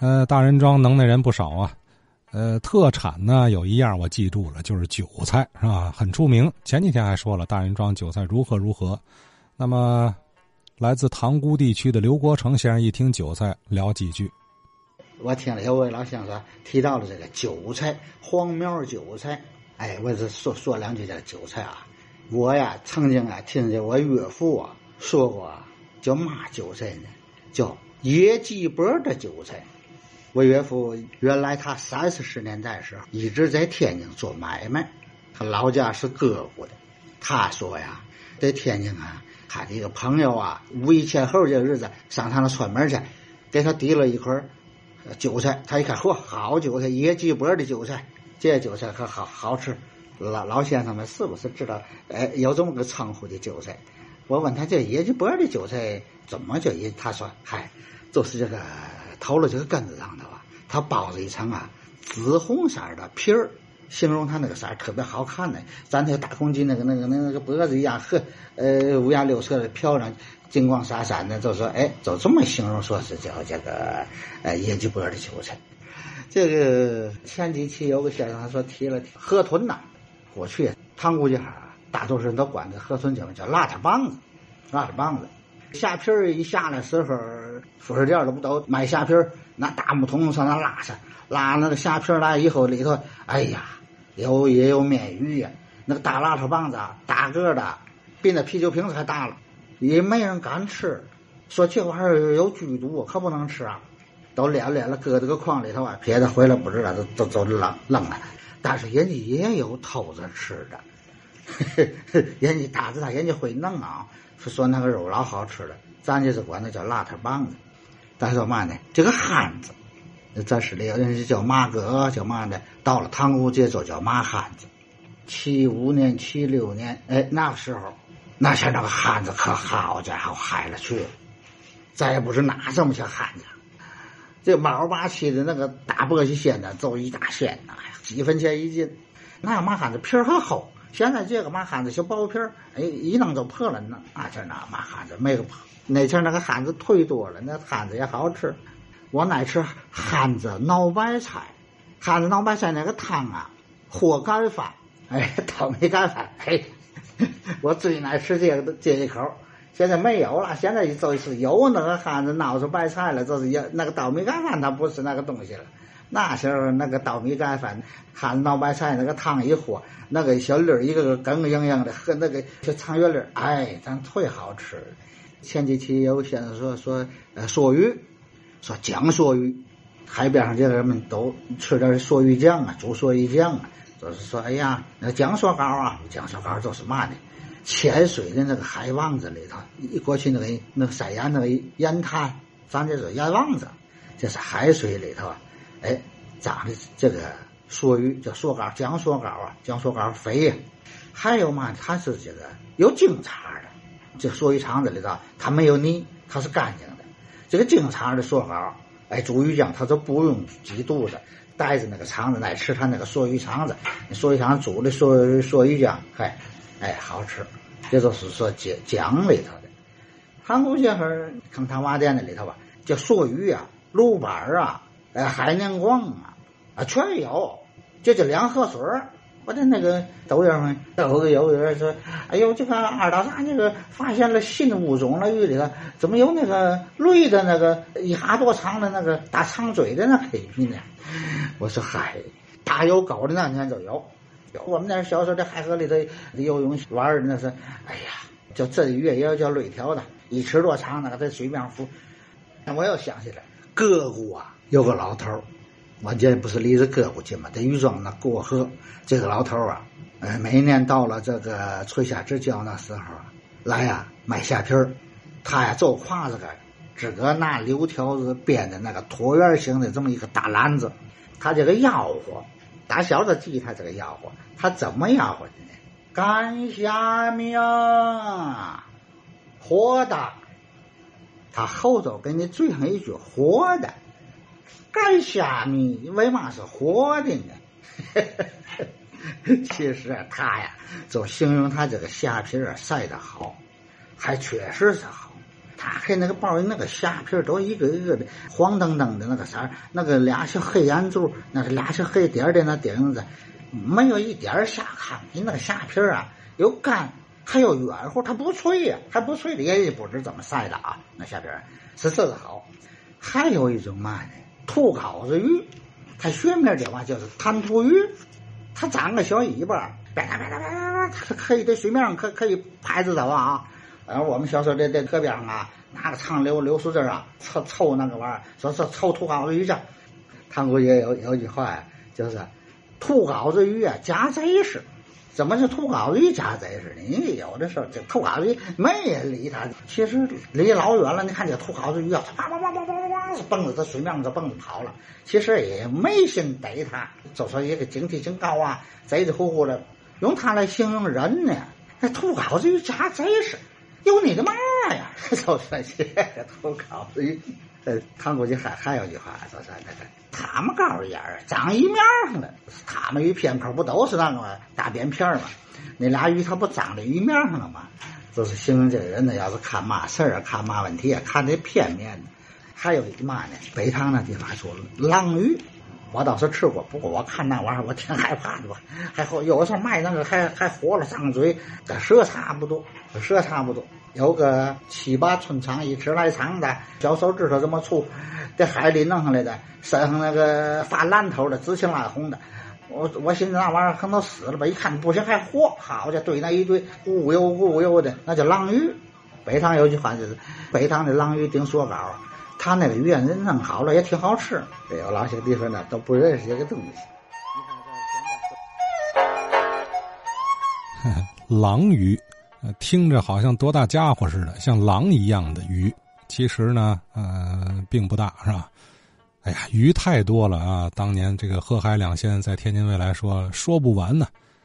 呃，大人庄能耐人不少啊。呃，特产呢有一样我记住了，就是韭菜，是吧？很出名。前几天还说了大人庄韭菜如何如何。那么，来自塘沽地区的刘国成先生一听韭菜，聊几句。我听了有位老先生提到了这个韭菜，黄苗韭菜。哎，我是说说两句这个韭菜啊。我呀曾经啊听见我岳父啊说过，叫嘛韭菜呢？叫野鸡脖的韭菜。我岳父原来他三四十年代时候一直在天津做买卖，他老家是膈谷的。他说呀，在天津啊，他的一个朋友啊，五一前后这日子上他那串门去，给他递了一块韭菜。他一看，嚯，好韭菜，野鸡脖的韭菜，这韭菜可好好吃。老老先生们是不是知道？哎，有这么个称呼的韭菜？我问他这野鸡脖的韭菜怎么叫野？他说，嗨，就是这个。头了这个根子上头啊，它包着一层啊紫红色的皮儿，形容它那个色儿特别好看呢。咱那个大公鸡那个那个那个脖子一样，和呃五颜六色的漂亮，金光闪闪的，就说哎，就这么形容，说是叫这个呃野鸡脖的韭菜。这个前几期有个先生说提了河豚呐，过去塘沽这哈大多数人都管这河豚叫叫邋遢棒子，邋遢棒子。虾皮儿一下来时候，副食店都不都买虾皮儿？拿大木桶上那拉去，拉那个虾皮儿来以后，里头哎呀，有也有面鱼呀。那个大邋遢棒子，大个的，比那啤酒瓶子还大了，也没人敢吃，说这玩意儿有剧毒，可不能吃啊。都练练了，搁这个筐里头啊，撇的回来不知道，都都都扔扔了。但是人家也有偷着吃的，人家大知道，人家会弄啊。说说那个肉老好吃了，咱就是管那叫邋遢棒子。咱说嘛呢？这个汉子，在市里有人叫马哥，叫嘛呢？到了唐沽这就叫马汉子。七五年、七六年，哎，那个时候，那前那个汉子可好家伙嗨了去了，再也不是哪这么些汉子。这毛八七的那个大簸箕鲜呢，走一大鲜呐，几分钱一斤。那马汉子皮儿还厚。现在这个嘛汉子小薄皮儿，哎，一弄就破了呢。啊，这那嘛汉子没个破。那前那个汉子忒多了，那汉子也好吃。我爱吃汉子脑白菜，汉子脑白菜那个汤啊，和干饭，哎，倒霉干饭，嘿，我最爱吃这个这一口。现在没有了，现在就是有那个汉子闹出白菜了，就是也那个倒霉干饭，它不是那个东西了。那时候那个稻米干饭，汉脑白菜那个汤一和，那个小粒儿一个个更硬硬的，和那个小长圆粒儿，哎，咱忒好吃。前几期有先生说说呃梭鱼，说酱梭鱼，海边上这个人们都吃点梭鱼酱啊，煮梭鱼酱啊，就是说哎呀，那酱梭糕啊，酱梭糕就是嘛呢？潜水的那个海王子里头，一过去那个那个山岩那个盐滩，咱这是盐王子，这是海水里头。哎，长的这个梭鱼叫梭膏，酱梭膏啊，酱梭膏肥呀。还有嘛，它是这个有净茬的，这梭鱼肠子里头它没有泥，它是干净的。这个净茬的梭膏，哎，煮鱼酱它就不用挤肚子，带着那个肠子来吃它那个梭鱼肠子。梭鱼肠煮的梭梭鱼酱，嗨，哎，好吃。这就是说酱酱里头的。韩国这会儿坑塘瓦店的里头吧，叫梭鱼啊，卤板啊。哎，海年光啊，啊，全有，就这两河水。我在那个抖音上，都有人说：“哎呦，这个二大山这个发现了新物种了，鱼里头怎么有那个绿的那个一哈多长的那个大长嘴的那黑鱼呢？”我说：“嗨，大有狗的那天就有。有我们那小时候在海河里头游泳玩的那是，哎呀，叫鳟鱼也有叫绿条的，一尺多长那个在水面浮。我又想起来，哥哥啊。”有个老头儿，我这不是离着胳膊近吗？在禹庄那过河，这个老头儿啊，呃，每年到了这个春夏之交那时候啊，来呀卖虾皮儿，他呀就挎着个，自个拿柳条子编的那个椭圆形的这么一个大篮子，他这个吆喝，打小就记他这个吆喝，他怎么吆喝的呢？干虾米啊，活的，他后头给你嘴上一句活的。干虾米为嘛是活的呢？其实啊他呀，就形容他这个虾皮儿晒得好，还确实是好。他打开那个包，那个虾皮都一个一个的黄澄澄的那个色儿，那个俩小黑眼珠，那是俩小黑点点那钉子，没有一点虾糠。你那个虾皮啊，又干还有软乎，它不脆呀，还不脆的，也不知怎么晒的啊。那下边是这个好。还有一种嘛呢，兔稿子鱼，它学名叫嘛，就是滩涂鱼，它长个小尾巴，吧嗒吧嗒吧嗒，它可以在水面上可可以拍着走啊。然后我们小时候在在河边上啊，拿个长柳柳树枝啊，凑凑那个玩意儿，说说凑兔稿子鱼去。唐国也有有句话呀，就是兔稿子鱼啊，夹贼似。怎么是土狗一家贼似的？你有的时候这兔稿子鱼没人理他，其实离老远了，你看这兔稿子鱼啊，它哇哇哇哇哇哇蹦着它水面上就蹦着跑了，其实也没心逮它，就说一个警惕性高啊，贼贼乎乎的。用它来形容人呢，那土狗子鱼夹贼似。有你的毛呀！就说这个兔稿子。呃，唐国际还还有句话，说是那个塔木膏一样长鱼面上了。他们鱼片口不都是那个大扁片吗？那俩鱼它不长在鱼面上了吗？就是形容这个人呢，要是看嘛事儿啊，看嘛问题啊，看这片面的。还有一嘛呢？北塘那地方说狼鱼，我倒是吃过，不过我看那玩意儿我挺害怕的吧。还好有时候卖那个还还活了，张嘴跟蛇差不多，蛇差不多。有个七八寸长、一尺来长的，小手指头这么粗，在海里弄上来的，身上那个发蓝头的，紫青蓝红的。我我寻思那玩意儿可能死了吧？一看不行，还活，好家伙，堆那一堆，咕悠咕悠的，那叫狼鱼。北塘有句话就是：北塘的狼鱼顶锁膏，他那个鱼啊人弄好了也挺好吃。有老些地方呢都不认识这个东西。狼鱼。听着好像多大家伙似的，像狼一样的鱼，其实呢，呃，并不大，是吧？哎呀，鱼太多了啊！当年这个河海两县在天津卫来说说不完呢。